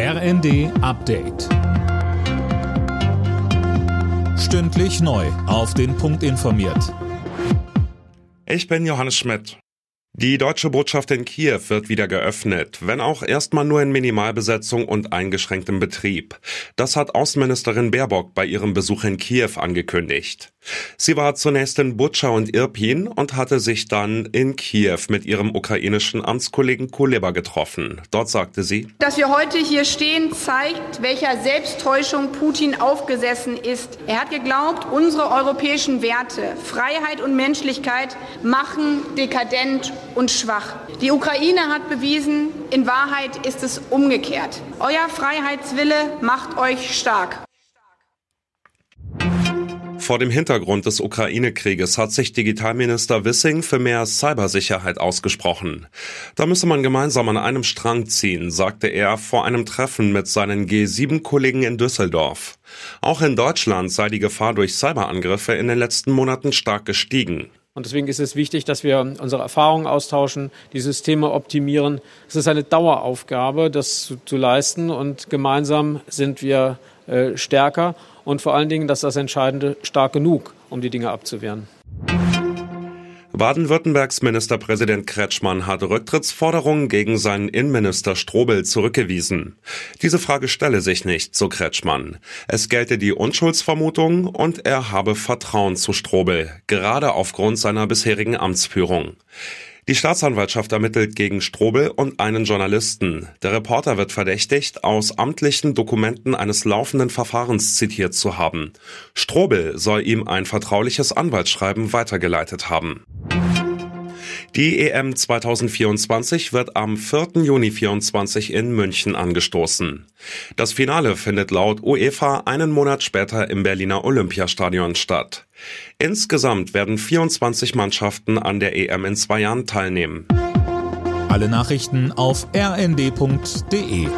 RND Update. Stündlich neu. Auf den Punkt informiert. Ich bin Johannes Schmidt. Die deutsche Botschaft in Kiew wird wieder geöffnet, wenn auch erstmal nur in Minimalbesetzung und eingeschränktem Betrieb. Das hat Außenministerin Baerbock bei ihrem Besuch in Kiew angekündigt. Sie war zunächst in Butscha und Irpin und hatte sich dann in Kiew mit ihrem ukrainischen Amtskollegen Kuleba getroffen. Dort sagte sie, dass wir heute hier stehen, zeigt, welcher Selbsttäuschung Putin aufgesessen ist. Er hat geglaubt, unsere europäischen Werte, Freiheit und Menschlichkeit machen dekadent und schwach. Die Ukraine hat bewiesen, in Wahrheit ist es umgekehrt. Euer Freiheitswille macht euch stark. Vor dem Hintergrund des Ukraine-Krieges hat sich Digitalminister Wissing für mehr Cybersicherheit ausgesprochen. Da müsse man gemeinsam an einem Strang ziehen, sagte er vor einem Treffen mit seinen G7-Kollegen in Düsseldorf. Auch in Deutschland sei die Gefahr durch Cyberangriffe in den letzten Monaten stark gestiegen. Und deswegen ist es wichtig, dass wir unsere Erfahrungen austauschen, die Systeme optimieren. Es ist eine Daueraufgabe, das zu, zu leisten. Und gemeinsam sind wir äh, stärker. Und vor allen Dingen, dass das Entscheidende stark genug, um die Dinge abzuwehren. Baden-Württembergs Ministerpräsident Kretschmann hat Rücktrittsforderungen gegen seinen Innenminister Strobel zurückgewiesen. Diese Frage stelle sich nicht, so Kretschmann. Es gelte die Unschuldsvermutung und er habe Vertrauen zu Strobel, gerade aufgrund seiner bisherigen Amtsführung. Die Staatsanwaltschaft ermittelt gegen Strobel und einen Journalisten. Der Reporter wird verdächtigt, aus amtlichen Dokumenten eines laufenden Verfahrens zitiert zu haben. Strobel soll ihm ein vertrauliches Anwaltsschreiben weitergeleitet haben. Die EM 2024 wird am 4. Juni 24 in München angestoßen. Das Finale findet laut UEFA einen Monat später im Berliner Olympiastadion statt. Insgesamt werden 24 Mannschaften an der EM in zwei Jahren teilnehmen. Alle Nachrichten auf rnd.de